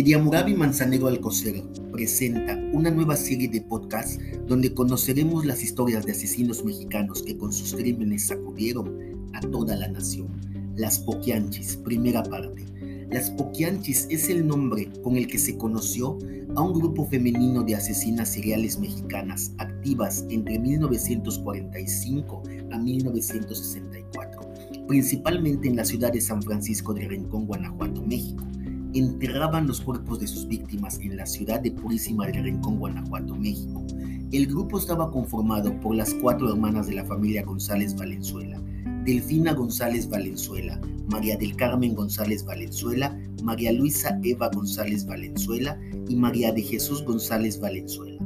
Ediamurabi Manzanero Alcocer presenta una nueva serie de podcasts donde conoceremos las historias de asesinos mexicanos que con sus crímenes sacudieron a toda la nación. Las Poquianchis, primera parte. Las Poquianchis es el nombre con el que se conoció a un grupo femenino de asesinas seriales mexicanas activas entre 1945 a 1964, principalmente en la ciudad de San Francisco de Rincón, Guanajuato, México enterraban los cuerpos de sus víctimas en la ciudad de Purísima del Rincón, Guanajuato, México. El grupo estaba conformado por las cuatro hermanas de la familia González Valenzuela, Delfina González Valenzuela, María del Carmen González Valenzuela, María Luisa Eva González Valenzuela y María de Jesús González Valenzuela.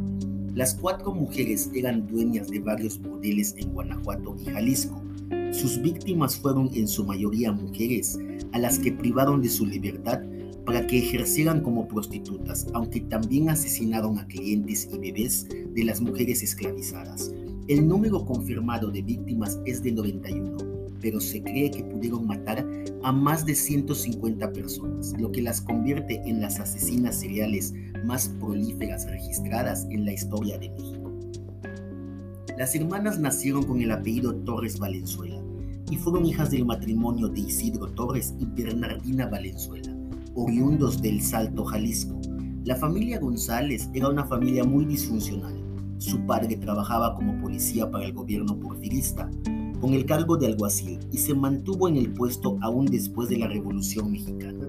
Las cuatro mujeres eran dueñas de varios bordeles en Guanajuato y Jalisco. Sus víctimas fueron en su mayoría mujeres, a las que privaron de su libertad para que ejercieran como prostitutas, aunque también asesinaron a clientes y bebés de las mujeres esclavizadas. El número confirmado de víctimas es de 91, pero se cree que pudieron matar a más de 150 personas, lo que las convierte en las asesinas seriales más prolíferas registradas en la historia de México. Las hermanas nacieron con el apellido Torres Valenzuela y fueron hijas del matrimonio de Isidro Torres y Bernardina Valenzuela oriundos del Salto, Jalisco. La familia González era una familia muy disfuncional. Su padre trabajaba como policía para el gobierno porfirista, con el cargo de alguacil, y se mantuvo en el puesto aún después de la Revolución Mexicana.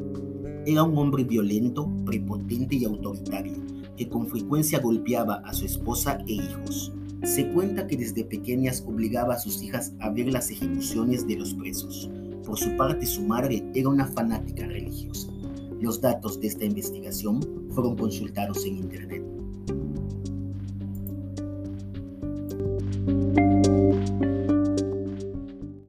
Era un hombre violento, prepotente y autoritario, que con frecuencia golpeaba a su esposa e hijos. Se cuenta que desde pequeñas obligaba a sus hijas a ver las ejecuciones de los presos. Por su parte, su madre era una fanática religiosa. Los datos de esta investigación fueron consultados en Internet.